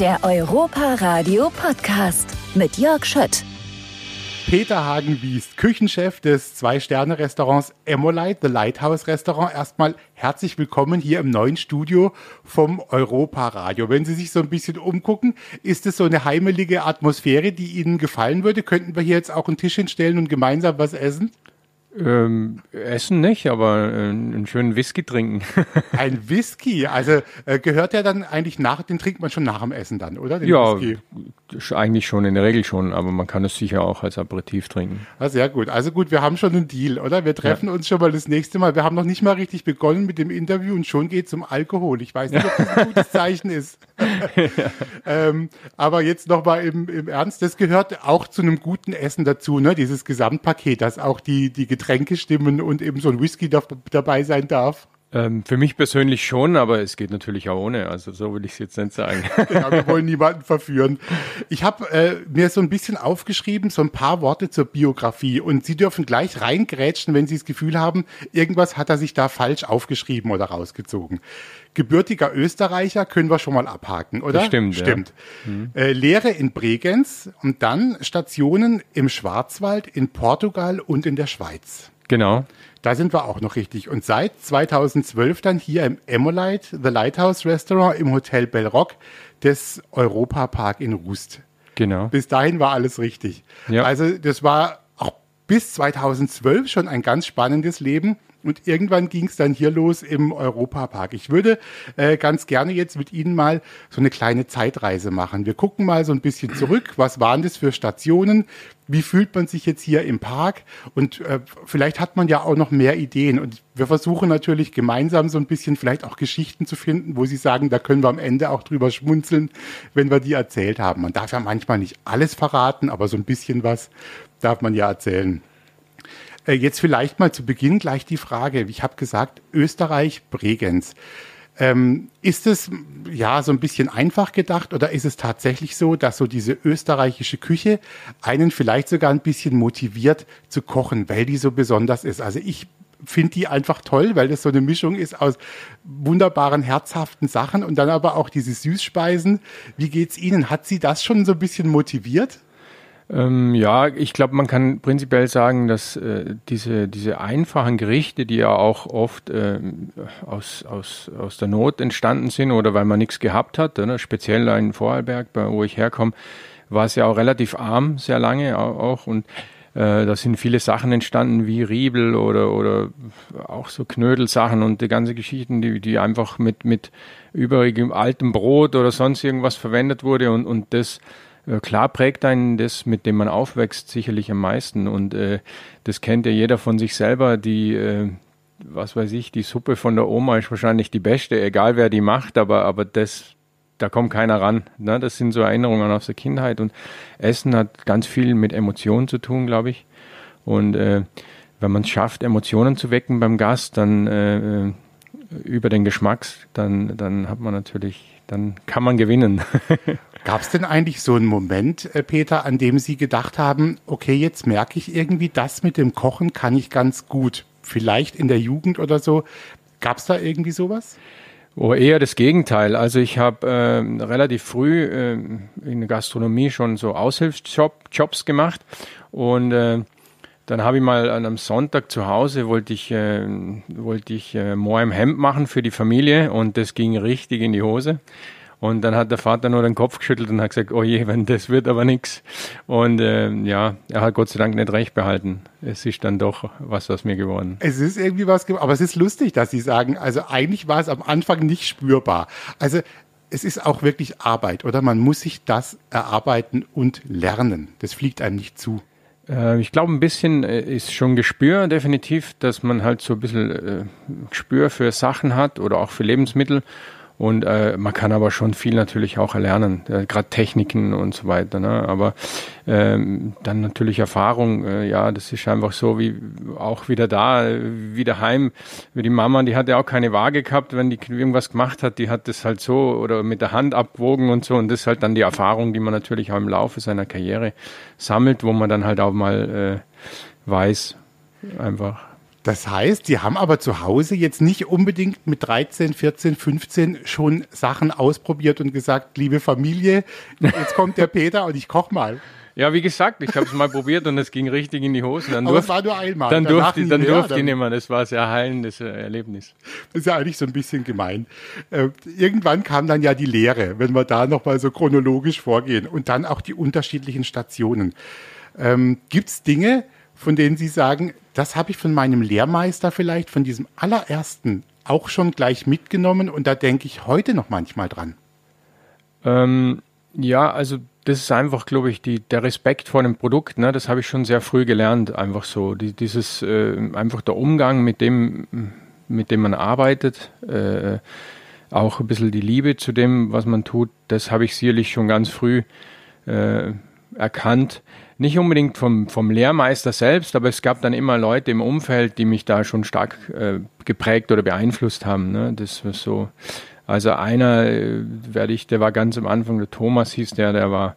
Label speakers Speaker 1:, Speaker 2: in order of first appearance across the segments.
Speaker 1: Der Europa Radio Podcast mit Jörg Schött.
Speaker 2: Peter Hagenwies, Küchenchef des Zwei-Sterne-Restaurants Emolite, The Lighthouse Restaurant. Erstmal herzlich willkommen hier im neuen Studio vom Europa Radio. Wenn Sie sich so ein bisschen umgucken, ist es so eine heimelige Atmosphäre, die Ihnen gefallen würde? Könnten wir hier jetzt auch einen Tisch hinstellen und gemeinsam was essen?
Speaker 3: Ähm, essen nicht, aber äh, einen schönen Whisky trinken.
Speaker 2: Ein Whisky, also äh, gehört der dann eigentlich nach, den trinkt man schon nach dem Essen dann, oder? Den
Speaker 3: ja,
Speaker 2: Whisky.
Speaker 3: Eigentlich schon, in der Regel schon, aber man kann es sicher auch als Aperitif trinken.
Speaker 2: Ah, sehr gut. Also gut, wir haben schon einen Deal, oder? Wir treffen ja. uns schon mal das nächste Mal. Wir haben noch nicht mal richtig begonnen mit dem Interview und schon geht es um Alkohol. Ich weiß nicht, ob das ein gutes Zeichen ist. ja. ähm, aber jetzt nochmal im, im Ernst, das gehört auch zu einem guten Essen dazu, ne? Dieses Gesamtpaket, dass auch die, die Getränke stimmen und eben so ein Whisky da, dabei sein darf.
Speaker 3: Ähm, für mich persönlich schon, aber es geht natürlich auch ohne. Also so will ich es jetzt nicht sagen.
Speaker 2: genau, wir wollen niemanden verführen. Ich habe äh, mir so ein bisschen aufgeschrieben, so ein paar Worte zur Biografie. Und Sie dürfen gleich reingrätschen, wenn Sie das Gefühl haben, irgendwas hat er sich da falsch aufgeschrieben oder rausgezogen. Gebürtiger Österreicher können wir schon mal abhaken, oder?
Speaker 3: Das stimmt.
Speaker 2: Stimmt. Ja. Mhm. Äh, Lehre in Bregenz und dann Stationen im Schwarzwald, in Portugal und in der Schweiz.
Speaker 3: Genau.
Speaker 2: Da sind wir auch noch richtig. Und seit 2012 dann hier im Emolite, The Lighthouse Restaurant im Hotel Bellrock des Europa Park in Rust.
Speaker 3: Genau.
Speaker 2: Bis dahin war alles richtig. Ja. Also das war auch bis 2012 schon ein ganz spannendes Leben. Und irgendwann ging es dann hier los im Europapark. Ich würde äh, ganz gerne jetzt mit Ihnen mal so eine kleine Zeitreise machen. Wir gucken mal so ein bisschen zurück. Was waren das für Stationen? Wie fühlt man sich jetzt hier im Park? Und äh, vielleicht hat man ja auch noch mehr Ideen. Und wir versuchen natürlich gemeinsam so ein bisschen vielleicht auch Geschichten zu finden, wo Sie sagen, da können wir am Ende auch drüber schmunzeln, wenn wir die erzählt haben. Man darf ja manchmal nicht alles verraten, aber so ein bisschen was darf man ja erzählen. Äh, jetzt vielleicht mal zu Beginn gleich die Frage. Ich habe gesagt, Österreich, Bregenz. Ähm, ist es ja so ein bisschen einfach gedacht oder ist es tatsächlich so, dass so diese österreichische Küche einen vielleicht sogar ein bisschen motiviert zu kochen, weil die so besonders ist? Also ich finde die einfach toll, weil das so eine Mischung ist aus wunderbaren, herzhaften Sachen und dann aber auch diese Süßspeisen. Wie geht's Ihnen? Hat Sie das schon so ein bisschen motiviert?
Speaker 3: Ähm, ja, ich glaube, man kann prinzipiell sagen, dass äh, diese, diese einfachen Gerichte, die ja auch oft äh, aus, aus, aus der Not entstanden sind oder weil man nichts gehabt hat, ne? speziell in Vorarlberg, wo ich herkomme, war es ja auch relativ arm, sehr lange auch und äh, da sind viele Sachen entstanden wie Riebel oder, oder auch so Knödelsachen und die ganze Geschichten, die, die einfach mit, mit übrigem altem Brot oder sonst irgendwas verwendet wurde und, und das klar prägt einen das, mit dem man aufwächst, sicherlich am meisten. Und äh, das kennt ja jeder von sich selber. Die, äh, was weiß ich, die Suppe von der Oma ist wahrscheinlich die beste, egal wer die macht, aber, aber das, da kommt keiner ran. Ne? Das sind so Erinnerungen aus der Kindheit. Und Essen hat ganz viel mit Emotionen zu tun, glaube ich. Und äh, wenn man es schafft, Emotionen zu wecken beim Gast, dann äh, äh über den Geschmack, dann, dann hat man natürlich, dann kann man gewinnen.
Speaker 2: Gab es denn eigentlich so einen Moment, äh, Peter, an dem Sie gedacht haben, okay, jetzt merke ich irgendwie, das mit dem Kochen kann ich ganz gut. Vielleicht in der Jugend oder so. Gab es da irgendwie sowas?
Speaker 3: Oh, eher das Gegenteil. Also ich habe äh, relativ früh äh, in der Gastronomie schon so Aushilfsjobs gemacht und äh, dann habe ich mal an einem Sonntag zu Hause wollte ich äh, wollte ich äh, Moor im Hemd machen für die Familie und das ging richtig in die Hose. Und dann hat der Vater nur den Kopf geschüttelt und hat gesagt, oh je, wenn das wird aber nichts. Und äh, ja, er hat Gott sei Dank nicht recht behalten. Es ist dann doch was aus mir geworden.
Speaker 2: Es ist irgendwie was geworden, aber es ist lustig, dass Sie sagen, also eigentlich war es am Anfang nicht spürbar. Also es ist auch wirklich Arbeit, oder? Man muss sich das erarbeiten und lernen. Das fliegt einem nicht zu.
Speaker 3: Äh, ich glaube, ein bisschen äh, ist schon Gespür, definitiv, dass man halt so ein bisschen äh, Gespür für Sachen hat oder auch für Lebensmittel und äh, man kann aber schon viel natürlich auch erlernen, äh, gerade Techniken und so weiter. Ne? Aber ähm, dann natürlich Erfahrung, äh, ja, das ist einfach so wie auch wieder da, wie daheim. Wie die Mama, die hat ja auch keine Waage gehabt, wenn die irgendwas gemacht hat, die hat das halt so oder mit der Hand abgewogen und so. Und das ist halt dann die Erfahrung, die man natürlich auch im Laufe seiner Karriere sammelt, wo man dann halt auch mal äh, weiß, einfach
Speaker 2: Das heißt, Sie haben aber zu Hause jetzt nicht unbedingt mit 13, 14, 15 schon Sachen ausprobiert und gesagt, liebe Familie, jetzt kommt der Peter und ich koch mal.
Speaker 3: Ja, wie gesagt, ich habe es mal probiert und es ging richtig in die Hosen.
Speaker 2: Dann Aber es war nur einmal.
Speaker 3: Dann durfte, dann durfte ich nicht mehr. Das war ein sehr heilendes äh, Erlebnis.
Speaker 2: Das ist ja eigentlich so ein bisschen gemein. Äh, irgendwann kam dann ja die Lehre, wenn wir da nochmal so chronologisch vorgehen. Und dann auch die unterschiedlichen Stationen. Ähm, Gibt es Dinge, von denen Sie sagen, das habe ich von meinem Lehrmeister vielleicht, von diesem allerersten, auch schon gleich mitgenommen und da denke ich heute noch manchmal dran?
Speaker 3: Ähm, ja, also das ist einfach, glaube ich, die, der Respekt vor dem Produkt. Ne, das habe ich schon sehr früh gelernt. Einfach so, die, dieses äh, einfach der Umgang mit dem, mit dem man arbeitet, äh, auch ein bisschen die Liebe zu dem, was man tut. Das habe ich sicherlich schon ganz früh äh, erkannt. Nicht unbedingt vom, vom Lehrmeister selbst, aber es gab dann immer Leute im Umfeld, die mich da schon stark äh, geprägt oder beeinflusst haben. Ne? Das war so also einer äh, werde ich, der war ganz am Anfang, der Thomas hieß der, der war,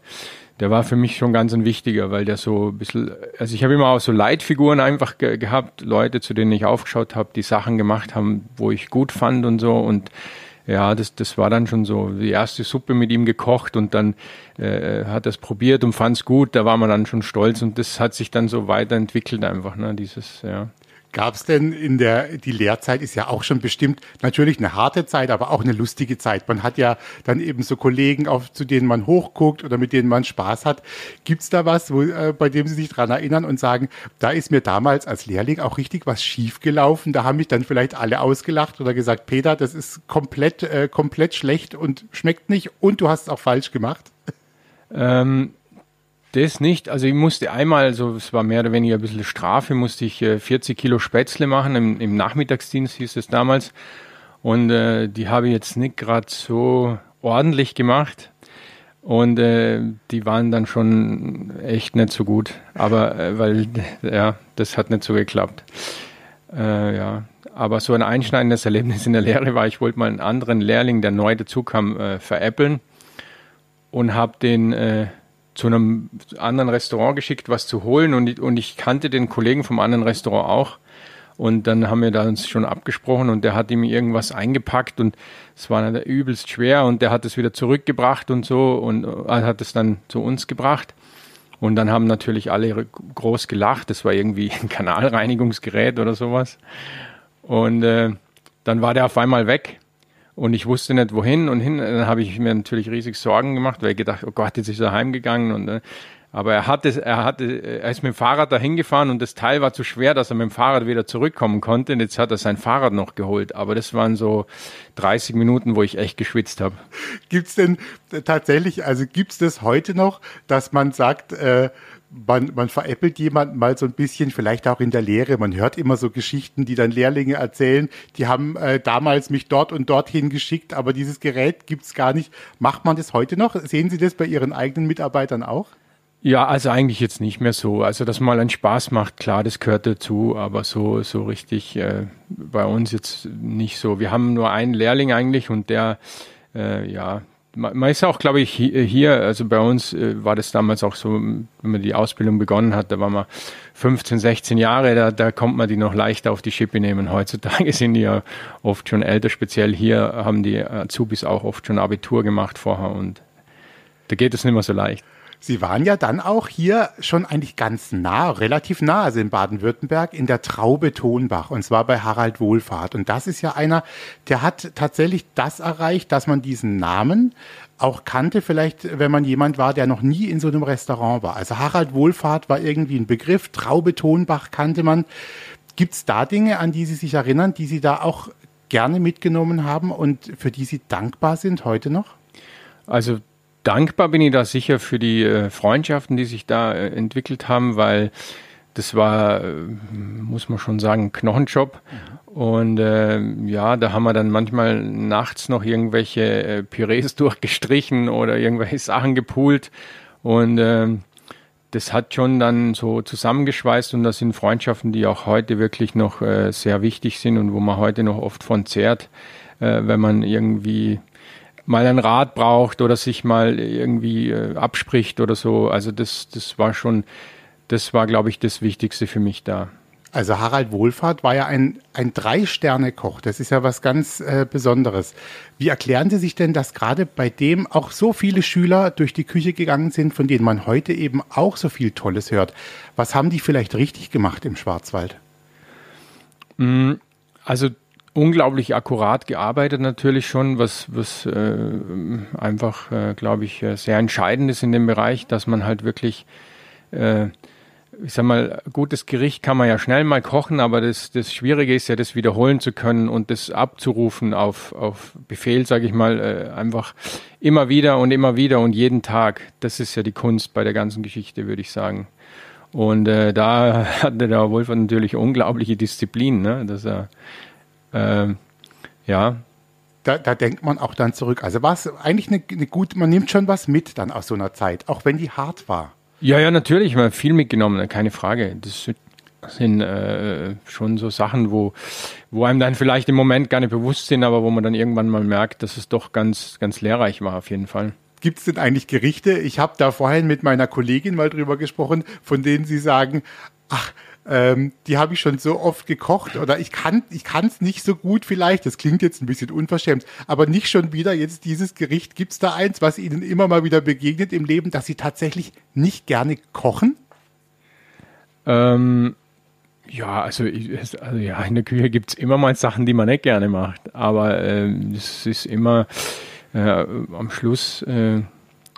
Speaker 3: der war für mich schon ganz ein wichtiger, weil der so ein bisschen, also ich habe immer auch so Leitfiguren einfach ge gehabt, Leute, zu denen ich aufgeschaut habe, die Sachen gemacht haben, wo ich gut fand und so und ja, das, das war dann schon so die erste Suppe mit ihm gekocht und dann äh, hat er es probiert und fand es gut, da war man dann schon stolz und das hat sich dann so weiterentwickelt einfach, ne, dieses, ja.
Speaker 2: Gab es denn in der, die Lehrzeit ist ja auch schon bestimmt natürlich eine harte Zeit, aber auch eine lustige Zeit. Man hat ja dann eben so Kollegen, auf, zu denen man hochguckt oder mit denen man Spaß hat. Gibt es da was, wo, äh, bei dem Sie sich dran erinnern und sagen, da ist mir damals als Lehrling auch richtig was schiefgelaufen? Da haben mich dann vielleicht alle ausgelacht oder gesagt, Peter, das ist komplett, äh, komplett schlecht und schmeckt nicht und du hast es auch falsch gemacht?
Speaker 3: Ähm, das nicht. Also ich musste einmal, so es war mehr oder weniger ein bisschen Strafe, musste ich äh, 40 Kilo Spätzle machen. Im, Im, Nachmittagsdienst hieß es damals. Und äh, die habe ich jetzt nicht gerade so ordentlich gemacht. Und äh, die waren dann schon echt nicht so gut. Aber äh, weil, ja, das hat nicht so geklappt. Äh, ja. Aber so ein einschneidendes Erlebnis in der Lehre war, ich wollte mal einen anderen Lehrling, der neu dazu kam, äh, veräppeln und habe den äh, zu einem anderen Restaurant geschickt, was zu holen und, und ich kannte den Kollegen vom anderen Restaurant auch. Und dann haben wir da uns schon abgesprochen und der hat ihm irgendwas eingepackt und es war dann übelst schwer und der hat es wieder zurückgebracht und so und äh, hat es dann zu uns gebracht. Und dann haben natürlich alle groß gelacht. Das war irgendwie ein Kanalreinigungsgerät oder sowas. Und äh, dann war der auf einmal weg. Und ich wusste nicht, wohin und hin. Dann habe ich mir natürlich riesig Sorgen gemacht, weil ich gedacht, oh Gott, jetzt ist er heimgegangen. Und, äh, aber er hatte, er hatte, er ist mit dem Fahrrad dahin gefahren und das Teil war zu schwer, dass er mit dem Fahrrad wieder zurückkommen konnte. Und jetzt hat er sein Fahrrad noch geholt. Aber das waren so 30 Minuten, wo ich echt geschwitzt habe.
Speaker 2: Gibt's denn tatsächlich, also gibt's das heute noch, dass man sagt, äh, man, man veräppelt jemanden mal so ein bisschen, vielleicht auch in der Lehre. Man hört immer so Geschichten, die dann Lehrlinge erzählen, die haben äh, damals mich dort und dorthin geschickt, aber dieses Gerät gibt's gar nicht. Macht man das heute noch? Sehen Sie das bei Ihren eigenen Mitarbeitern auch?
Speaker 3: Ja, also eigentlich jetzt nicht mehr so. Also, dass mal einen Spaß macht, klar, das gehört dazu, aber so, so richtig äh, bei uns jetzt nicht so. Wir haben nur einen Lehrling eigentlich und der, äh, ja, man ist auch, glaube ich, hier, also bei uns äh, war das damals auch so, wenn man die Ausbildung begonnen hat, da war man 15, 16 Jahre, da, da kommt man die noch leichter auf die Schippe nehmen. Heutzutage sind die ja oft schon älter, speziell hier haben die Azubis auch oft schon Abitur gemacht vorher und da geht es nicht mehr so leicht.
Speaker 2: Sie waren ja dann auch hier schon eigentlich ganz nah, relativ nah, also in Baden-Württemberg, in der Traube Tonbach, und zwar bei Harald Wohlfahrt. Und das ist ja einer, der hat tatsächlich das erreicht, dass man diesen Namen auch kannte, vielleicht, wenn man jemand war, der noch nie in so einem Restaurant war. Also Harald Wohlfahrt war irgendwie ein Begriff, Traube Tonbach kannte man. Gibt es da Dinge, an die Sie sich erinnern, die Sie da auch gerne mitgenommen haben und für die Sie dankbar sind heute noch?
Speaker 3: Also dankbar bin ich da sicher für die äh, Freundschaften, die sich da äh, entwickelt haben, weil das war, äh, muss man schon sagen, ein Knochenjob. Und äh, ja, da haben wir dann manchmal nachts noch irgendwelche äh, Pürees durchgestrichen oder irgendwelche Sachen gepoolt. Und äh, das hat schon dann so zusammengeschweißt und das sind Freundschaften, die auch heute wirklich noch äh, sehr wichtig sind und wo man heute noch oft von zehrt, äh, wenn man irgendwie mal einen Rat braucht oder sich mal irgendwie äh, abspricht oder so. Also das, das war schon, das war, glaube ich, das Wichtigste für mich da.
Speaker 2: Also Harald Wohlfahrt war ja ein, ein Drei-Sterne-Koch. Das ist ja was ganz äh, Besonderes. Wie erklären Sie sich denn, dass gerade bei dem auch so viele Schüler durch die Küche gegangen sind, von denen man heute eben auch so viel Tolles hört? Was haben die vielleicht richtig gemacht im Schwarzwald?
Speaker 3: Mm, also unglaublich akkurat gearbeitet natürlich schon, was, was äh, einfach, äh, glaube ich, äh, sehr entscheidend ist in dem Bereich, dass man halt wirklich äh, ich sag mal, gutes Gericht kann man ja schnell mal kochen, aber das, das Schwierige ist ja, das wiederholen zu können und das abzurufen auf, auf Befehl, sage ich mal, äh, einfach immer wieder und immer wieder und jeden Tag. Das ist ja die Kunst bei der ganzen Geschichte, würde ich sagen. Und äh, da hatte der Wolf natürlich unglaubliche Disziplin, ne? dass er, äh, ja.
Speaker 2: Da, da denkt man auch dann zurück. Also war es eigentlich eine, eine gute, man nimmt schon was mit dann aus so einer Zeit, auch wenn die hart war.
Speaker 3: Ja, ja, natürlich. Man hat viel mitgenommen, keine Frage. Das sind äh, schon so Sachen, wo, wo einem dann vielleicht im Moment gar nicht bewusst sind, aber wo man dann irgendwann mal merkt, dass es doch ganz, ganz lehrreich war, auf jeden Fall.
Speaker 2: Gibt es denn eigentlich Gerichte? Ich habe da vorhin mit meiner Kollegin mal drüber gesprochen, von denen Sie sagen, ach, ähm, die habe ich schon so oft gekocht oder ich kann ich es nicht so gut vielleicht. Das klingt jetzt ein bisschen unverschämt, aber nicht schon wieder jetzt dieses Gericht. Gibt es da eins, was Ihnen immer mal wieder begegnet im Leben, dass Sie tatsächlich nicht gerne kochen?
Speaker 3: Ähm, ja, also, also, ja, in der Küche gibt es immer mal Sachen, die man nicht gerne macht, aber äh, es ist immer äh, am Schluss. Äh,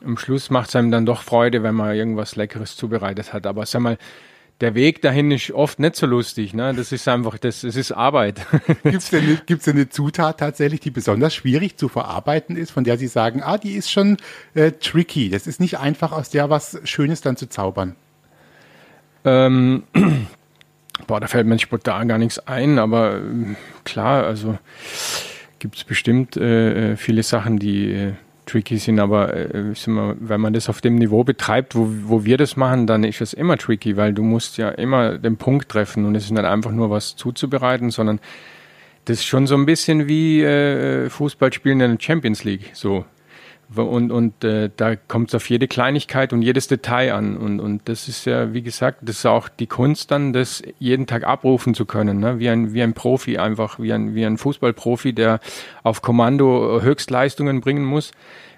Speaker 3: am Schluss macht es einem dann doch Freude, wenn man irgendwas Leckeres zubereitet hat. Aber sag mal, der Weg dahin ist oft nicht so lustig. Ne? Das ist einfach, das, es ist Arbeit.
Speaker 2: Gibt es denn, gibt's denn eine Zutat tatsächlich, die besonders schwierig zu verarbeiten ist, von der Sie sagen, ah, die ist schon äh, tricky. Das ist nicht einfach, aus der was Schönes dann zu zaubern.
Speaker 3: Ähm, boah, da fällt mir spontan gar nichts ein, aber äh, klar, also gibt es bestimmt äh, äh, viele Sachen, die äh, tricky sind, aber äh, wenn man das auf dem Niveau betreibt, wo, wo wir das machen, dann ist es immer tricky, weil du musst ja immer den Punkt treffen und es ist nicht einfach nur was zuzubereiten, sondern das ist schon so ein bisschen wie äh, Fußball spielen in der Champions League. So. Und, und äh, da kommt es auf jede Kleinigkeit und jedes Detail an. Und, und das ist ja, wie gesagt, das ist auch die Kunst dann, das jeden Tag abrufen zu können. Ne? Wie, ein, wie ein Profi einfach, wie ein, wie ein Fußballprofi, der auf Kommando Höchstleistungen bringen muss,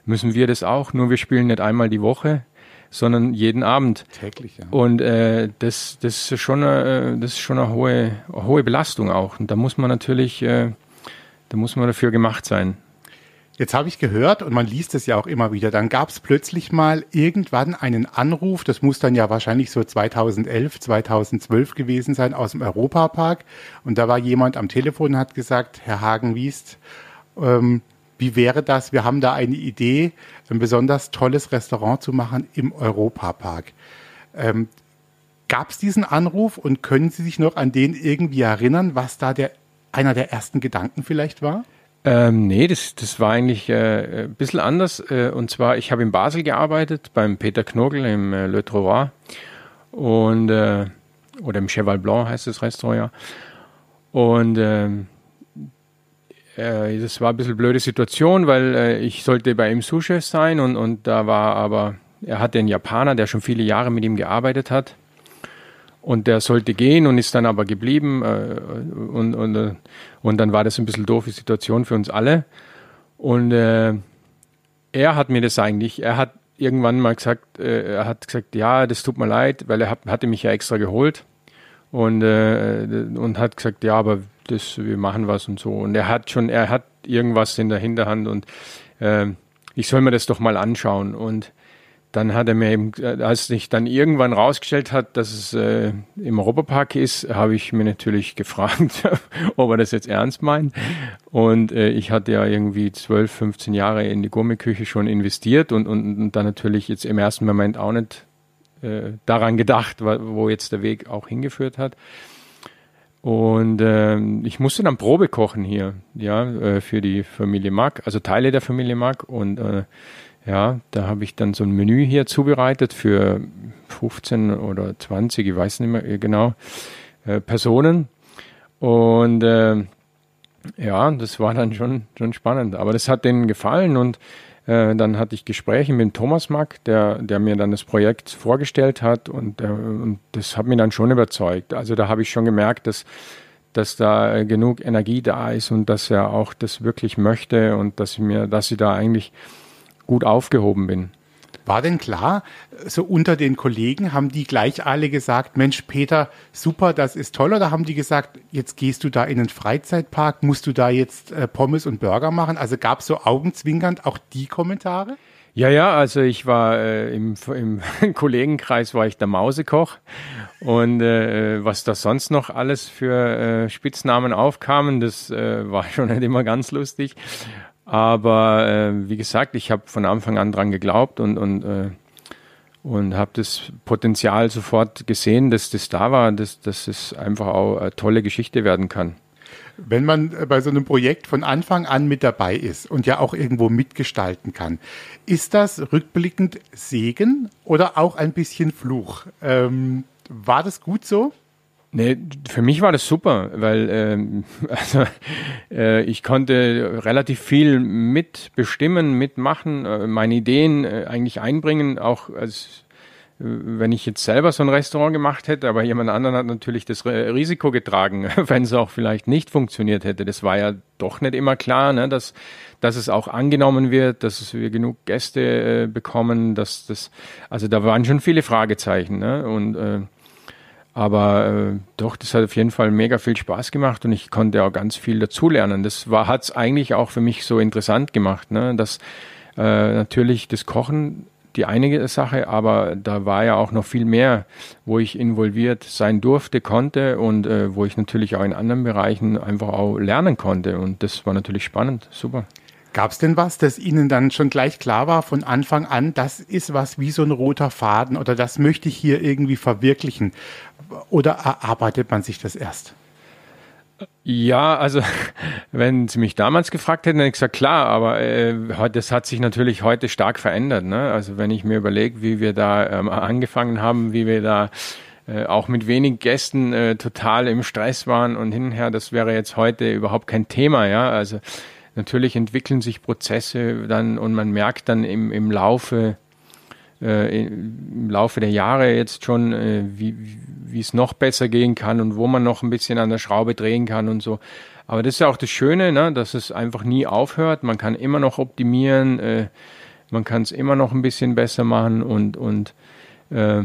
Speaker 3: müssen wir das auch. Nur wir spielen nicht einmal die Woche, sondern jeden Abend.
Speaker 2: Täglich, ja.
Speaker 3: Und äh, das, das, ist schon eine, das ist schon eine hohe, eine hohe Belastung auch. Und da muss man natürlich, äh, da muss man dafür gemacht sein.
Speaker 2: Jetzt habe ich gehört, und man liest es ja auch immer wieder, dann gab es plötzlich mal irgendwann einen Anruf, das muss dann ja wahrscheinlich so 2011, 2012 gewesen sein, aus dem Europapark. Und da war jemand am Telefon und hat gesagt, Herr Hagen-Wiest, ähm, wie wäre das? Wir haben da eine Idee, ein besonders tolles Restaurant zu machen im Europapark. Ähm, Gab es diesen Anruf und können Sie sich noch an den irgendwie erinnern, was da der, einer der ersten Gedanken vielleicht war?
Speaker 3: Ähm, nee, das, das war eigentlich äh, ein bisschen anders. Äh, und zwar, ich habe in Basel gearbeitet, beim Peter Knogel im äh, Le Trouvoir. Und, äh, oder im Cheval Blanc heißt das Restaurant. Und ähm, äh, das war ein bisschen blöde Situation, weil äh, ich sollte bei ihm Sous-Chef sein und, und da war aber, er hatte einen Japaner, der schon viele Jahre mit ihm gearbeitet hat. Und der sollte gehen und ist dann aber geblieben. Äh, und, und, äh, und dann war das ein bisschen doofe Situation für uns alle. Und äh, er hat mir das eigentlich, er hat irgendwann mal gesagt, äh, er hat gesagt, ja, das tut mir leid, weil er hat, hatte mich ja extra geholt und, äh, und hat gesagt, ja, aber das, wir machen was und so. Und er hat schon, er hat irgendwas in der Hinterhand und äh, ich soll mir das doch mal anschauen. Und dann hat er mir eben, äh, als sich dann irgendwann rausgestellt hat, dass es äh, im Europapark ist, habe ich mir natürlich gefragt, ob er das jetzt ernst meint. Und äh, ich hatte ja irgendwie 12, 15 Jahre in die Gourmetküche schon investiert und, und, und dann natürlich jetzt im ersten Moment auch nicht äh, daran gedacht, wo jetzt der Weg auch hingeführt hat. Und äh, ich musste dann Probe kochen hier, ja, äh, für die Familie Mack, also Teile der Familie Mack. Und äh, ja, da habe ich dann so ein Menü hier zubereitet für 15 oder 20, ich weiß nicht mehr genau, äh, Personen. Und äh, ja, das war dann schon, schon spannend. Aber das hat denen gefallen und Äh, dann hatte ich Gespräche mit Thomas Mack, der, der mir dann das Projekt vorgestellt hat und, äh, und das hat mich dann schon überzeugt. Also da habe ich schon gemerkt, dass, dass da genug Energie da ist und dass er auch das wirklich möchte und dass ich mir, dass ich da eigentlich gut aufgehoben bin.
Speaker 2: War denn klar, so unter den Kollegen, haben die gleich alle gesagt, Mensch, Peter, super, das ist toll, oder haben die gesagt, jetzt gehst du da in den Freizeitpark, musst du da jetzt äh, Pommes und Burger machen? Also gab es so augenzwinkernd auch die Kommentare?
Speaker 3: Ja, ja, also ich war äh, im, im Kollegenkreis war ich der Mausekoch und äh, was da sonst noch alles für äh, Spitznamen aufkamen, das äh, war schon nicht immer ganz lustig. Aber äh, wie gesagt, ich habe von Anfang an dran geglaubt und, und, äh, und habe das Potenzial sofort gesehen, dass das da war, dass, dass es einfach auch eine tolle Geschichte werden kann.
Speaker 2: Wenn man bei so einem Projekt von Anfang an mit dabei ist und ja auch irgendwo mitgestalten kann, ist das rückblickend Segen oder auch ein bisschen Fluch? Ähm, war das gut so?
Speaker 3: Nee, für mich war das super, weil ähm, also, äh, ich konnte relativ viel mitbestimmen, mitmachen, äh, meine Ideen äh, eigentlich einbringen, auch als äh, wenn ich jetzt selber so ein Restaurant gemacht hätte, aber jemand anderen hat natürlich das Risiko getragen, wenn es auch vielleicht nicht funktioniert hätte. Das war ja doch nicht immer klar, ne, dass, dass es auch angenommen wird, dass wir genug Gäste äh, bekommen, dass das, also da waren schon viele Fragezeichen. Ne, und äh, aber äh, doch, das hat auf jeden Fall mega viel Spaß gemacht und ich konnte auch ganz viel dazulernen. Das war hat's eigentlich auch für mich so interessant gemacht, ne? dass äh, natürlich das Kochen die einige Sache, aber da war ja auch noch viel mehr, wo ich involviert sein durfte, konnte und äh, wo ich natürlich auch in anderen Bereichen einfach auch lernen konnte und das war natürlich spannend, super.
Speaker 2: Gab es denn was, das Ihnen dann schon gleich klar war von Anfang an, das ist was wie so ein roter Faden oder das möchte ich hier irgendwie verwirklichen? Oder erarbeitet man sich das erst?
Speaker 3: Ja, also wenn Sie mich damals gefragt hätten, hätte ich gesagt, klar, aber äh, das hat sich natürlich heute stark verändert. Ne? Also wenn ich mir überlege, wie wir da ähm, angefangen haben, wie wir da äh, auch mit wenig Gästen äh, total im Stress waren und hin und her, das wäre jetzt heute überhaupt kein Thema. Ja, also natürlich entwickeln sich Prozesse dann und man merkt dann im, im Laufe äh, im Laufe der Jahre jetzt schon, äh, wie, es noch besser gehen kann und wo man noch ein bisschen an der Schraube drehen kann und so. Aber das ist ja auch das Schöne, ne, dass es einfach nie aufhört. Man kann immer noch optimieren, äh, man kann es immer noch ein bisschen besser machen und, und äh,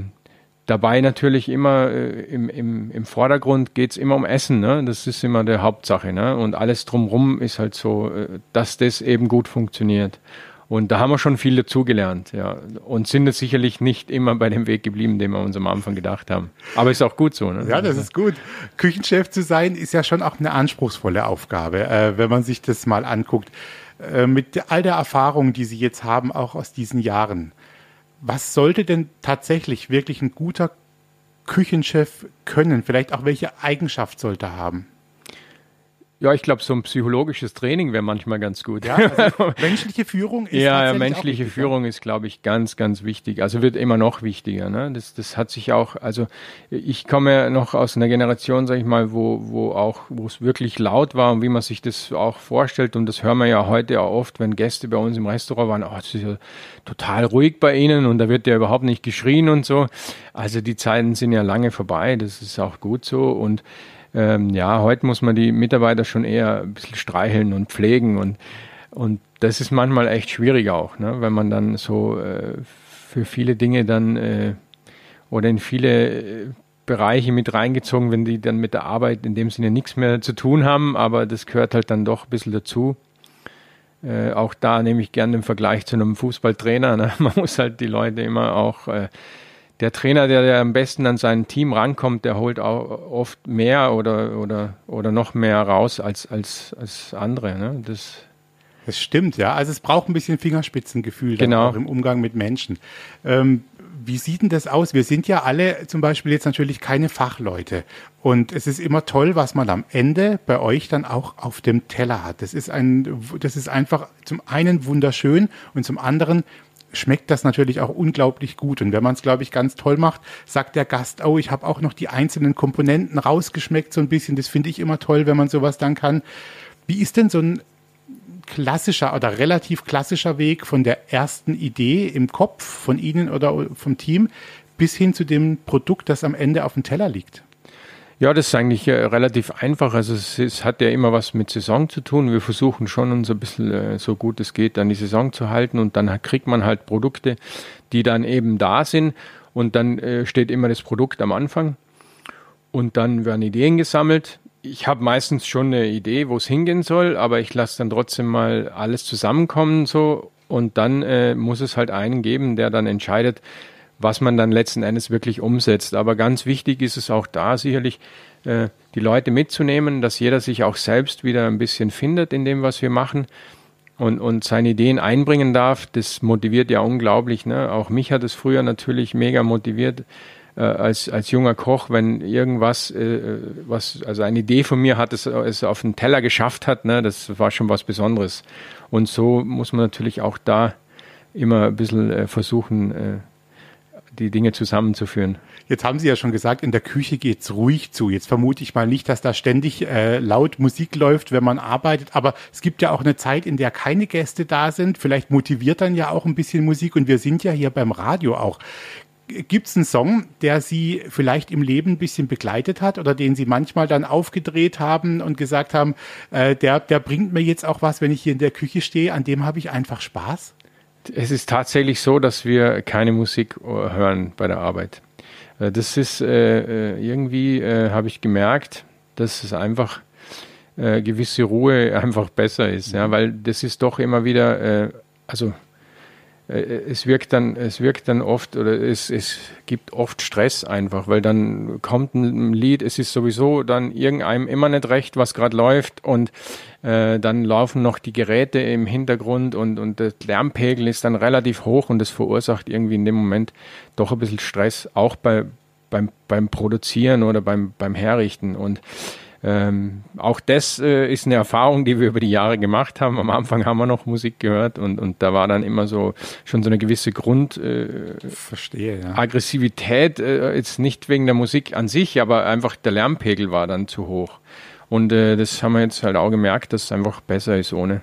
Speaker 3: Dabei natürlich immer äh, im, im, im Vordergrund geht es immer um Essen, ne? das ist immer der Hauptsache. Ne? Und alles drumherum ist halt so, äh, dass das eben gut funktioniert. Und da haben wir schon viel dazugelernt, ja. Und sind jetzt sicherlich nicht immer bei dem Weg geblieben, den wir uns am Anfang gedacht haben. Aber ist auch gut so. Ne?
Speaker 2: Ja, das ist gut. Küchenchef zu sein, ist ja schon auch eine anspruchsvolle Aufgabe, äh, wenn man sich das mal anguckt. Äh, mit all der Erfahrung, die Sie jetzt haben, auch aus diesen Jahren was sollte denn tatsächlich wirklich ein guter Küchenchef können? Vielleicht auch welche Eigenschaft sollte er haben?
Speaker 3: Ja, ich glaube, so ein psychologisches Training wäre manchmal ganz gut.
Speaker 2: Ja, also menschliche Führung
Speaker 3: ist Ja, ja menschliche Führung ist, glaube ich, ganz, ganz wichtig. Also wird immer noch wichtiger. Ne? Das, das hat sich auch, also ich komme ja noch aus einer Generation, sage ich mal, wo, wo auch, wo es wirklich laut war und wie man sich das auch vorstellt. Und das hören wir ja heute auch oft, wenn Gäste bei uns im Restaurant waren, oh, das ist ja total ruhig bei ihnen und da wird ja überhaupt nicht geschrien und so. Also die Zeiten sind ja lange vorbei, das ist auch gut so. Und ähm, ja, heute muss man die Mitarbeiter schon eher ein bisschen streicheln und pflegen und, und das ist manchmal echt schwierig auch, ne? wenn man dann so äh, für viele Dinge dann äh, oder in viele äh, Bereiche mit reingezogen, wenn die dann mit der Arbeit in dem Sinne nichts mehr zu tun haben, aber das gehört halt dann doch ein bisschen dazu. Äh, auch da nehme ich gerne den Vergleich zu einem Fußballtrainer. Ne? Man muss halt die Leute immer auch äh, der Trainer, der, der am besten an sein Team rankommt, der holt auch oft mehr oder, oder, oder noch mehr raus als, als, als andere. Ne?
Speaker 2: Das, das stimmt, ja. Also es braucht ein bisschen Fingerspitzengefühl
Speaker 3: genau.
Speaker 2: auch im Umgang mit Menschen. Ähm, wie sieht denn das aus? Wir sind ja alle zum Beispiel jetzt natürlich keine Fachleute. Und es ist immer toll, was man am Ende bei euch dann auch auf dem Teller hat. Das ist ein, das ist einfach zum einen wunderschön und zum anderen schmeckt das natürlich auch unglaublich gut. Und wenn man es, glaube ich, ganz toll macht, sagt der Gast, oh, ich habe auch noch die einzelnen Komponenten rausgeschmeckt so ein bisschen. Das finde ich immer toll, wenn man sowas dann kann. Wie ist denn so ein klassischer oder relativ klassischer Weg von der ersten Idee im Kopf von Ihnen oder vom Team bis hin zu dem Produkt, das am Ende auf dem Teller liegt?
Speaker 3: Ja, das ist eigentlich äh, relativ einfach. Also es, es, hat ja immer was mit Saison zu tun. Wir versuchen schon uns ein bisschen äh, so gut es geht an die Saison zu halten und dann kriegt man halt Produkte, die dann eben da sind und dann äh, steht immer das Produkt am Anfang und dann werden Ideen gesammelt. Ich habe meistens schon eine Idee, wo es hingehen soll, aber ich lasse dann trotzdem mal alles zusammenkommen so und dann äh, muss es halt einen geben, der dann entscheidet, was man dann letzten Endes wirklich umsetzt. Aber ganz wichtig ist es auch da sicherlich, äh, die Leute mitzunehmen, dass jeder sich auch selbst wieder ein bisschen findet in dem, was wir machen und, und seine Ideen einbringen darf. Das motiviert ja unglaublich. Ne? Auch mich hat es früher natürlich mega motiviert. Äh, als, als junger Koch, wenn irgendwas, äh, was, also eine Idee von mir hat, es, es auf den Teller geschafft hat, ne, das war schon was Besonderes. Und so muss man natürlich auch da immer ein bisschen äh, versuchen, äh, die Dinge zusammenzuführen.
Speaker 2: Jetzt haben Sie ja schon gesagt, in der Küche geht's ruhig zu. Jetzt vermute ich mal nicht, dass da ständig äh, laut Musik läuft, wenn man arbeitet. Aber es gibt ja auch eine Zeit, in der keine Gäste da sind. Vielleicht motiviert dann ja auch ein bisschen Musik. Und wir sind ja hier beim Radio auch. Gibt es einen Song, der Sie vielleicht im Leben ein bisschen begleitet hat oder den Sie manchmal dann aufgedreht haben und gesagt haben, äh, der, der bringt mir jetzt auch was, wenn ich hier in der Küche stehe, an dem habe ich einfach Spaß?
Speaker 3: Es ist tatsächlich so, dass wir keine Musik äh, hören bei der Arbeit. Äh, das ist äh, äh, irgendwie, äh, habe ich gemerkt, dass es einfach äh, gewisse Ruhe einfach besser ist, ja, weil das ist doch immer wieder, also es wirkt dann, es wirkt dann oft oder es, es gibt oft Stress einfach, weil dann kommt ein Lied, es ist sowieso dann irgendeinem immer nicht recht, was gerade läuft und äh, dann laufen noch die Geräte im Hintergrund und, und der Lärmpegel ist dann relativ hoch und das verursacht irgendwie in dem Moment doch ein bisschen Stress, auch bei, beim, beim Produzieren oder beim, beim Herrichten. Und ähm, auch das äh, ist eine Erfahrung, die wir über die Jahre gemacht haben. Am Anfang haben wir noch Musik gehört und, und da war dann immer so schon so eine gewisse Grund äh, ja. Aggressivität, äh, jetzt nicht wegen der Musik an sich, aber einfach der Lärmpegel war dann zu hoch. Und äh, das haben wir jetzt halt auch gemerkt, dass es einfach besser ist ohne.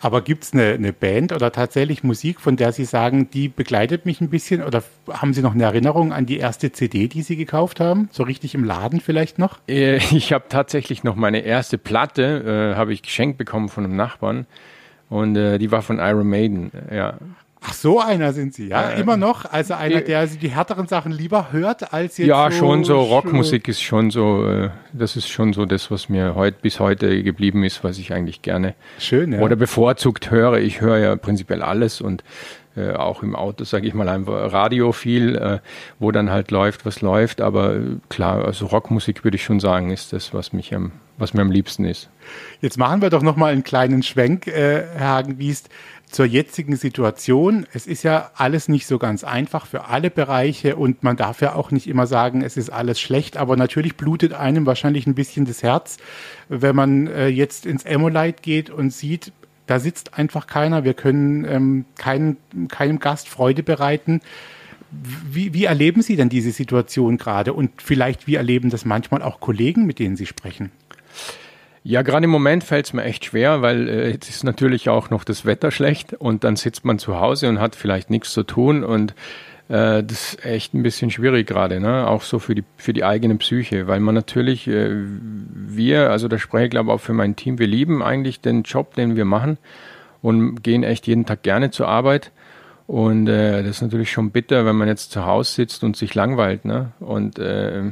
Speaker 2: Aber gibt es eine, eine, Band oder tatsächlich Musik, von der Sie sagen, die begleitet mich ein bisschen? Oder haben Sie noch eine Erinnerung an die erste CD, die Sie gekauft haben? So richtig im Laden vielleicht noch?
Speaker 3: Äh, ich habe tatsächlich noch meine erste Platte, äh, habe ich geschenkt bekommen von einem Nachbarn. Und äh, die war von Iron Maiden, ja.
Speaker 2: Ach, so einer sind Sie, ja? Äh, Immer noch? Also einer, der die härteren Sachen lieber hört, als jetzt.
Speaker 3: Ja, so schon so. Rockmusik ist schon so, äh, das ist schon so das, was mir heute bis heute geblieben ist, was ich eigentlich gerne Schön, ja. oder bevorzugt höre. Ich höre ja prinzipiell alles und äh, auch im Auto, sage ich mal, einfach Radio viel, äh, wo dann halt läuft, was läuft. Aber äh, klar, also Rockmusik würde ich schon sagen, ist das, was mich am, was mir am liebsten ist.
Speaker 2: Jetzt machen wir doch noch mal einen kleinen Schwenk, äh, Herr Hagenwiest zur jetzigen Situation. Es ist ja alles nicht so ganz einfach für alle Bereiche und man darf ja auch nicht immer sagen, es ist alles schlecht, aber natürlich blutet einem wahrscheinlich ein bisschen das Herz, wenn man äh, jetzt ins Emolite geht und sieht, da sitzt einfach keiner, wir können ähm, kein, keinem Gast Freude bereiten. Wie, wie erleben Sie denn diese Situation gerade und vielleicht wie erleben das manchmal auch Kollegen, mit denen Sie sprechen?
Speaker 3: Ja, gerade im Moment fällt es mir echt schwer, weil äh, jetzt ist natürlich auch noch das Wetter schlecht und dann sitzt man zu Hause und hat vielleicht nichts zu tun und äh, das ist echt ein bisschen schwierig gerade, ne? auch so für die, für die eigene Psyche, weil man natürlich, äh, wir, also da spreche ich glaube auch für mein Team, wir lieben eigentlich den Job, den wir machen und gehen echt jeden Tag gerne zur Arbeit. Und äh, das ist natürlich schon bitter, wenn man jetzt zu Hause sitzt und sich langweilt. Ne? Und äh,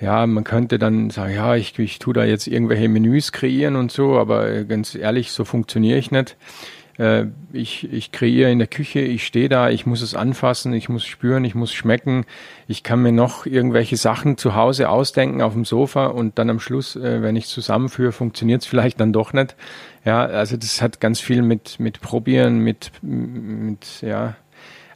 Speaker 3: ja, man könnte dann sagen, ja, ich, ich tue da jetzt irgendwelche Menüs kreieren und so, aber ganz ehrlich, so funktioniere ich nicht. Äh, ich, ich kreiere in der Küche, ich stehe da, ich muss es anfassen, ich muss spüren, ich muss schmecken. Ich kann mir noch irgendwelche Sachen zu Hause ausdenken auf dem Sofa und dann am Schluss, äh, wenn ich zusammenführe, funktioniert es vielleicht dann doch nicht. Ja, also das hat ganz viel mit, mit Probieren, mit, mit, ja,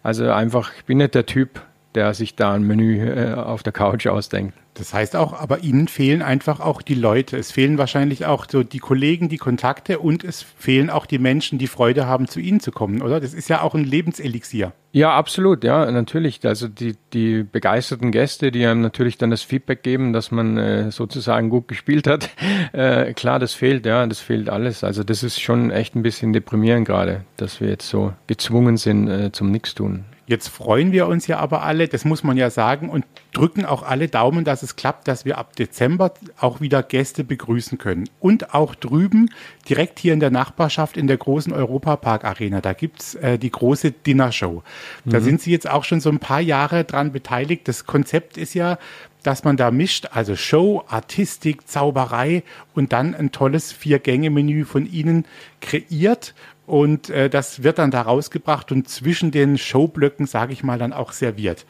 Speaker 3: also einfach, ich bin nicht der Typ, der sich da ein Menü äh, auf der Couch ausdenkt.
Speaker 2: Das heißt auch, aber Ihnen fehlen einfach auch die Leute. Es fehlen wahrscheinlich auch so die Kollegen, die Kontakte und es fehlen auch die Menschen, die Freude haben, zu Ihnen zu kommen, oder? Das ist ja auch ein Lebenselixier.
Speaker 3: Ja, absolut, ja, natürlich. Also die, die begeisterten Gäste, die einem natürlich dann das Feedback geben, dass man äh, sozusagen gut gespielt hat. Äh, klar, das fehlt, ja, das fehlt alles. Also das ist schon echt ein bisschen deprimierend gerade, dass wir jetzt so gezwungen sind äh, zum Nichtstun.
Speaker 2: Jetzt freuen wir uns ja aber alle, das muss man ja sagen, und drücken auch alle Daumen, dass es klappt, dass wir ab Dezember auch wieder Gäste begrüßen können. Und auch drüben, direkt hier in der Nachbarschaft in der großen Europapark Arena, da gibt's äh, die große Dinnershow. Da mhm. sind Sie jetzt auch schon so ein paar Jahre dran beteiligt. Das Konzept ist ja, dass man da mischt, also Show, Artistik, Zauberei und dann ein tolles Vier-Gänge-Menü von Ihnen kreiert und äh, das wird dann da rausgebracht und zwischen den Showblöcken, sage ich mal, dann auch serviert.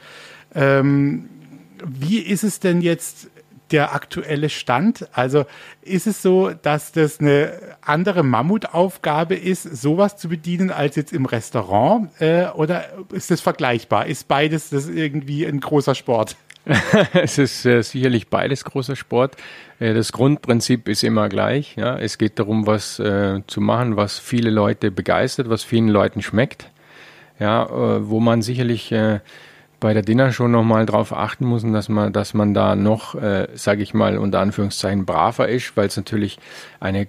Speaker 2: Ähm, wie ist es denn jetzt der aktuelle Stand? Also ist es so, dass das eine andere Mammutaufgabe ist, sowas zu bedienen als jetzt im Restaurant? Äh, oder ist das vergleichbar? Ist beides das irgendwie ein großer Sport?
Speaker 3: es ist äh, sicherlich beides großer Sport. Äh, das Grundprinzip ist immer gleich. Ja? Es geht darum, was äh, zu machen, was viele Leute begeistert, was vielen Leuten schmeckt. Ja, äh, wo man sicherlich äh, bei der Dinner schon nochmal drauf achten muss, dass man, dass man da noch, äh, sage ich mal, unter Anführungszeichen braver ist, weil es natürlich eine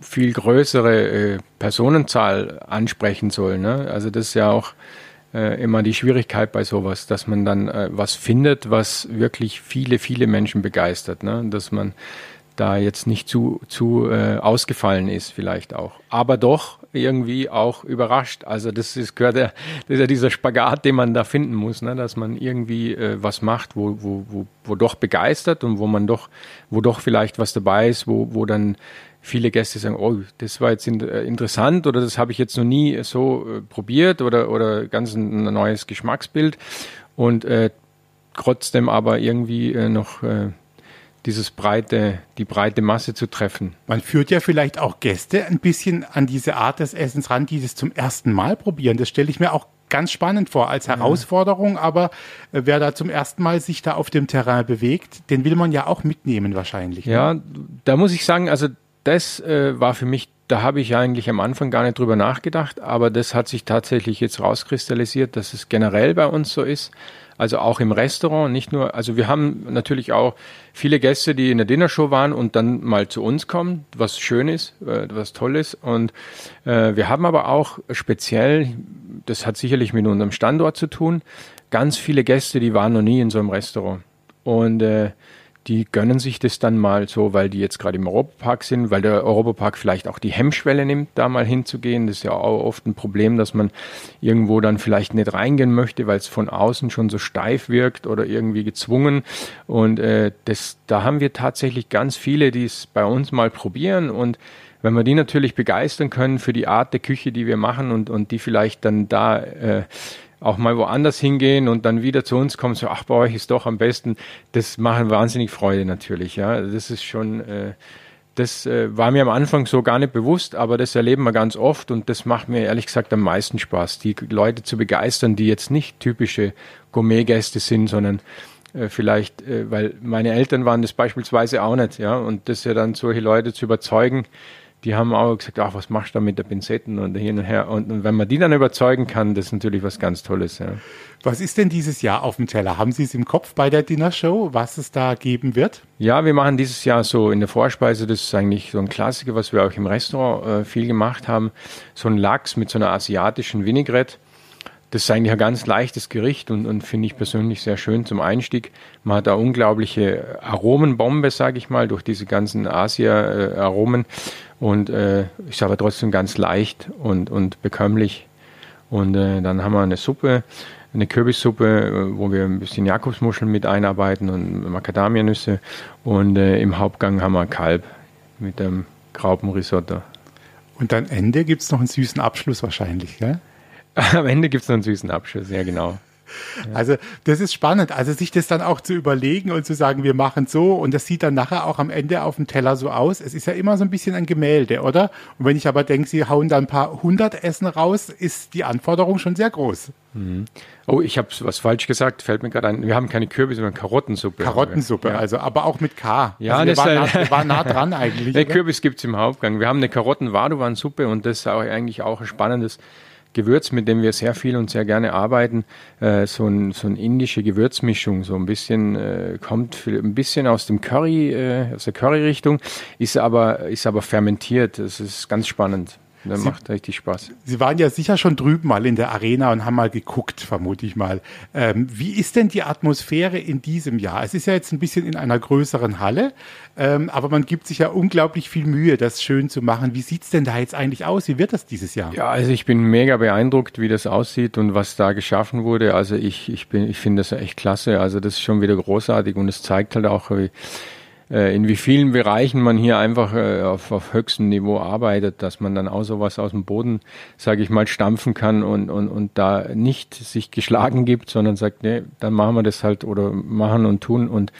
Speaker 3: viel größere äh, Personenzahl ansprechen soll. Ne? Also das ist ja auch äh, immer die Schwierigkeit bei sowas, dass man dann äh, was findet, was wirklich viele, viele Menschen begeistert. Ne? Dass man da jetzt nicht zu, zu äh, ausgefallen ist, vielleicht auch. Aber doch irgendwie auch überrascht. Also das ist, gehört ja, das ist ja dieser Spagat, den man da finden muss, ne? dass man irgendwie äh, was macht, wo, wo, wo, wo doch begeistert und wo man doch, wo doch vielleicht was dabei ist, wo, wo dann viele Gäste sagen, oh, das war jetzt äh, interessant oder das habe ich jetzt noch nie so äh, probiert oder, oder ganz ein, neues Geschmacksbild und äh, trotzdem aber irgendwie äh, noch äh, dieses breite, die breite Masse zu treffen.
Speaker 2: Man führt ja vielleicht auch Gäste ein bisschen an diese Art des Essens ran, die das zum ersten Mal probieren. Das stelle ich mir auch ganz spannend vor als Herausforderung, aber äh, wer da zum ersten Mal sich da auf dem Terrain bewegt, den will man ja auch mitnehmen wahrscheinlich.
Speaker 3: Ne? Ja, da muss ich sagen, also das äh, war für mich, da habe ich eigentlich am Anfang gar nicht drüber nachgedacht, aber das hat sich tatsächlich jetzt rauskristallisiert, dass es generell bei uns so ist. Also auch im Restaurant, nicht nur, also wir haben natürlich auch viele Gäste, die in der Dinnershow waren und dann mal zu uns kommen, was schön ist, äh, was toll ist. Und äh, wir haben aber auch speziell, das hat sicherlich mit unserem Standort zu tun, ganz viele Gäste, die waren noch nie in so einem Restaurant. Und äh, die gönnen sich das dann mal so, weil die jetzt gerade im Europapark sind, weil der Europapark vielleicht auch die Hemmschwelle nimmt, da mal hinzugehen. Das ist ja auch oft ein Problem, dass man irgendwo dann vielleicht nicht reingehen möchte, weil es von außen schon so steif wirkt oder irgendwie gezwungen. Und äh, das, da haben wir tatsächlich ganz viele, die es bei uns mal probieren und wenn wir die natürlich begeistern können für die Art der Küche, die wir machen und, und die vielleicht dann da äh, auch mal woanders hingehen und dann wieder zu uns kommen, so, ach, bei euch ist doch am besten, das machen wahnsinnig Freude natürlich, ja. Das ist schon, äh, das äh, war mir am Anfang so gar nicht bewusst, aber das erleben wir ganz oft und das macht mir ehrlich gesagt am meisten Spaß, die Leute zu begeistern, die jetzt nicht typische Gourmet-Gäste sind, sondern äh, vielleicht, äh, weil meine Eltern waren das beispielsweise auch nicht, ja, und das ja dann solche Leute zu überzeugen, die haben auch gesagt, ach, was machst du da mit der Pinzetten und hin und her. Und, und, wenn man die dann überzeugen kann, das ist natürlich was ganz Tolles. Ja.
Speaker 2: Was ist denn dieses Jahr auf dem Teller? Haben Sie es im Kopf bei der Dinnershow, was es da geben wird?
Speaker 3: Ja, wir machen dieses Jahr so in der Vorspeise, das ist eigentlich so ein Klassiker, was wir auch im Restaurant äh, viel gemacht haben, so ein Lachs mit so einer asiatischen Vinaigrette. Das ist eigentlich ein ganz leichtes Gericht und, und finde ich persönlich sehr schön zum Einstieg. Man hat da unglaubliche Aromenbombe, sage ich mal, durch diese ganzen Asia-Aromen und äh, ist aber trotzdem ganz leicht und, und bekömmlich. Und äh, dann haben wir eine Suppe, eine Kürbissuppe, wo wir ein bisschen Jakobsmuscheln mit einarbeiten und Macadamianüsse. Und äh, im Hauptgang haben wir Kalb mit dem Graupenrisotto.
Speaker 2: Und am Ende gibt es noch einen süßen Abschluss wahrscheinlich, gell?
Speaker 3: Am Ende gibt es noch einen süßen Abschluss, ja genau.
Speaker 2: Also das ist spannend. Also sich das dann auch zu überlegen und zu sagen, wir machen so und das sieht dann nachher auch am Ende auf dem Teller so aus. Es ist ja immer so ein bisschen ein Gemälde, oder? Und wenn ich aber denke, sie hauen da ein paar hundert Essen raus, ist die Anforderung schon sehr groß.
Speaker 3: Mhm. Oh, ich habe was falsch gesagt, fällt mir gerade ein. Wir haben keine Kürbis, sondern Karottensuppe.
Speaker 2: Karottensuppe, ja. also aber auch mit K.
Speaker 3: Ja,
Speaker 2: also wir,
Speaker 3: waren
Speaker 2: nah, wir waren nah dran eigentlich.
Speaker 3: Der Kürbis gibt es im Hauptgang. Wir haben eine Karotten-Vadovan-Suppe und das ist auch eigentlich auch ein spannendes Gewürz, mit dem wir sehr viel und sehr gerne arbeiten. Äh, so, ein, so eine indische Gewürzmischung, so ein bisschen, äh, kommt ein bisschen aus dem Curry, äh, aus der Curry-Richtung, ist aber, ist aber fermentiert. Das ist ganz spannend. Das Sie, macht richtig Spaß.
Speaker 2: Sie waren ja sicher schon drüben mal in der Arena und haben mal geguckt, vermute ich mal. Ähm, wie ist denn die Atmosphäre in diesem Jahr? Es ist ja jetzt ein bisschen in einer größeren Halle, ähm, aber man gibt sich ja unglaublich viel Mühe, das schön zu machen. Wie sieht es denn da jetzt eigentlich aus? Wie wird das dieses Jahr?
Speaker 3: Ja, also ich bin mega beeindruckt, wie das aussieht und was da geschaffen wurde. Also ich, ich, ich finde das echt klasse. Also das ist schon wieder großartig und es zeigt halt auch, wie äh, in wie vielen Bereichen man hier einfach äh, auf, auf höchstem Niveau arbeitet, dass man dann auch sowas aus dem Boden, sage ich mal, stampfen kann und, und, und da nicht sich geschlagen gibt, sondern sagt, nee, dann machen wir das halt oder machen und tun und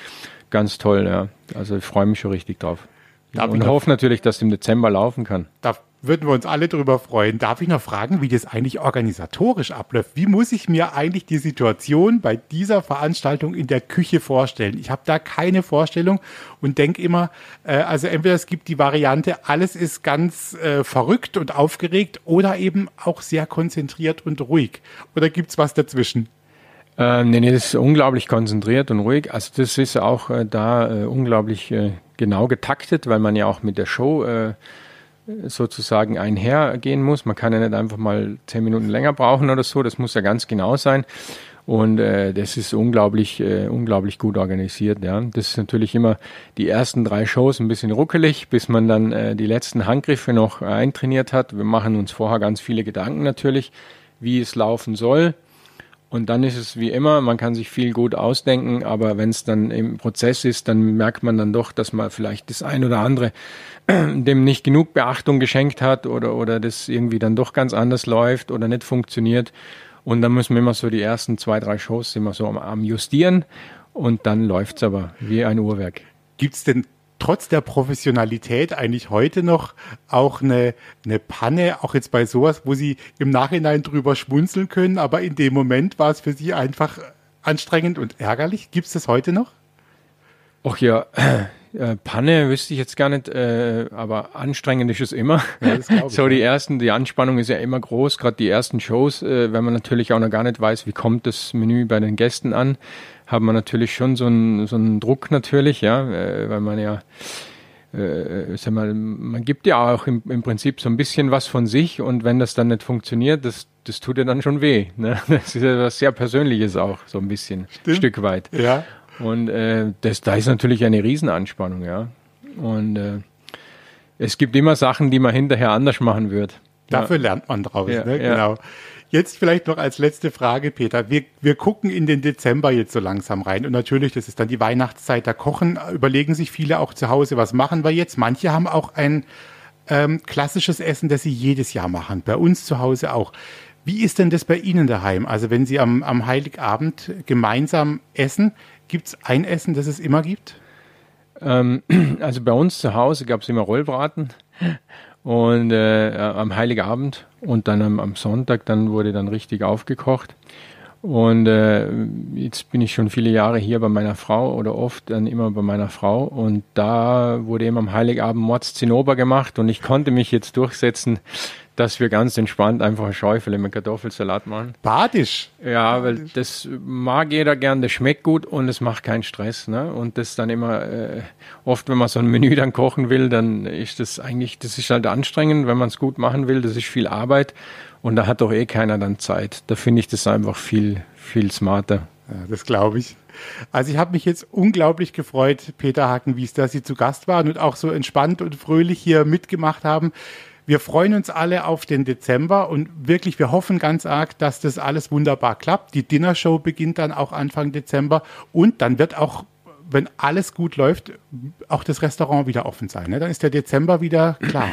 Speaker 3: ganz toll, ja. Also ich freue mich schon richtig drauf. Darf und hoffe natürlich, dass es im Dezember laufen kann.
Speaker 2: Darf, würden wir uns alle darüber freuen. Darf ich noch fragen, wie das eigentlich organisatorisch abläuft? Wie muss ich mir eigentlich die Situation bei dieser Veranstaltung in der Küche vorstellen? Ich habe da keine Vorstellung und denke immer, äh, also entweder es gibt die Variante, alles ist ganz äh, verrückt und aufgeregt oder eben auch sehr konzentriert und ruhig. Oder gibt es was dazwischen?
Speaker 3: Äh, nee, nee, das ist unglaublich konzentriert und ruhig. Also das ist auch äh, da äh, unglaublich äh, genau getaktet, weil man ja auch mit der Show äh, sozusagen einhergehen muss. Man kann ja nicht einfach mal zehn Minuten länger brauchen oder so. Das muss ja ganz genau sein. Und äh, das ist unglaublich, äh, unglaublich gut organisiert. Ja. Das ist natürlich immer die ersten drei Shows ein bisschen ruckelig, bis man dann äh, die letzten Handgriffe noch eintrainiert hat. Wir machen uns vorher ganz viele Gedanken natürlich, wie es laufen soll. Und dann ist es wie immer, man kann sich viel gut ausdenken, aber wenn es dann im Prozess ist, dann merkt man dann doch, dass man vielleicht das ein oder andere dem nicht genug Beachtung geschenkt hat oder, oder das irgendwie dann doch ganz anders läuft oder nicht funktioniert. Und dann müssen wir immer so die ersten zwei, drei Shows immer so am, am Justieren und dann läuft's aber wie ein Uhrwerk.
Speaker 2: Gibt's denn trotz der Professionalität eigentlich heute noch auch eine, eine Panne, auch jetzt bei sowas, wo Sie im Nachhinein drüber schmunzeln können, aber in dem Moment war es für Sie einfach anstrengend und ärgerlich? Gibt es das heute noch?
Speaker 3: Ach ja, äh, Panne wüsste ich jetzt gar nicht, äh, aber anstrengend ist es immer. Ja, so die ersten, die Anspannung ist ja immer groß, gerade die ersten Shows, äh, wenn man natürlich auch noch gar nicht weiß, wie kommt das Menü bei den Gästen an haben wir natürlich schon so einen, so einen Druck natürlich, ja, äh, weil man ja, äh, sag mal, man gibt ja auch im, im Prinzip so ein bisschen was von sich und wenn das dann nicht funktioniert, das, das tut ja dann schon weh. Ne? Das ist ja was sehr Persönliches auch, so ein bisschen, Stimmt. Stück weit.
Speaker 2: Ja.
Speaker 3: Und äh, das, da ist natürlich eine Riesenanspannung, ja. Und äh, es gibt immer Sachen, die man hinterher anders machen wird.
Speaker 2: Dafür ja. lernt man draus, ja, ne? Ja. Genau. Jetzt vielleicht noch als letzte Frage, Peter. Wir, wir gucken in den Dezember jetzt so langsam rein. Und natürlich, das ist dann die Weihnachtszeit, da kochen, überlegen sich viele auch zu Hause, was machen wir jetzt. Manche haben auch ein ähm, klassisches Essen, das sie jedes Jahr machen. Bei uns zu Hause auch. Wie ist denn das bei Ihnen daheim? Also wenn Sie am, am Heiligabend gemeinsam essen, gibt es ein Essen, das es immer gibt?
Speaker 3: Ähm, also bei uns zu Hause gab es immer Rollbraten und äh, am Heiligabend und dann am, am, Sonntag, dann wurde dann richtig aufgekocht. Und äh, jetzt bin ich schon viele Jahre hier bei meiner Frau oder oft dann immer bei meiner Frau und da wurde eben am Heiligabend Mordszinnober gemacht und ich konnte mich jetzt durchsetzen, dass wir ganz entspannt einfach ein Schäufele mit Kartoffelsalat machen.
Speaker 2: Badisch?
Speaker 3: Ja, weil das mag jeder gern, das schmeckt gut und es macht keinen Stress. Ne? Und das dann immer, äh, oft wenn man so ein Menü dann kochen will, dann ist das eigentlich, das ist halt anstrengend, wenn man es gut machen will, das ist viel Arbeit und da hat doch eh keiner dann Zeit. Da finde ich das einfach viel, viel smarter.
Speaker 2: Ja, das glaube ich. Also ich habe mich jetzt unglaublich gefreut, Peter Hakenwies, dass Sie zu Gast waren und auch so entspannt und fröhlich hier mitgemacht haben. Wir freuen uns alle auf den Dezember und wirklich, wir hoffen ganz arg, dass das alles wunderbar klappt. Die Dinnershow beginnt dann auch Anfang Dezember und dann wird auch, wenn alles gut läuft, auch das Restaurant wieder offen sein. Ne? Dann ist der Dezember wieder klar.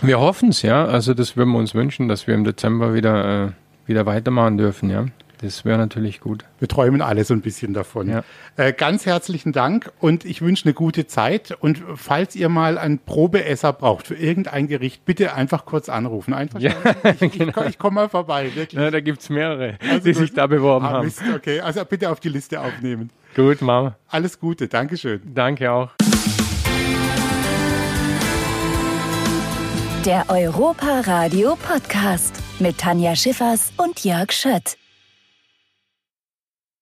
Speaker 3: Wir hoffen es, ja. Also das würden wir uns wünschen, dass wir im Dezember wieder, äh, wieder weitermachen dürfen, ja. Das wäre natürlich gut.
Speaker 2: Wir träumen alle so ein bisschen davon. Ja. Äh, ganz herzlichen Dank und ich wünsche eine gute Zeit. Und falls ihr mal einen Probeesser braucht für irgendein Gericht, bitte einfach kurz anrufen. Einfach ja, ich, genau. ich, ich komme mal vorbei,
Speaker 3: wirklich. Ja, da gibt es mehrere, also die gut. sich da beworben ah, haben. Mist,
Speaker 2: okay, also bitte auf die Liste aufnehmen.
Speaker 3: Gut, Mama.
Speaker 2: Alles Gute, Dankeschön.
Speaker 3: Danke auch.
Speaker 1: Der Europa Radio Podcast mit Tanja Schiffers und Jörg Schött.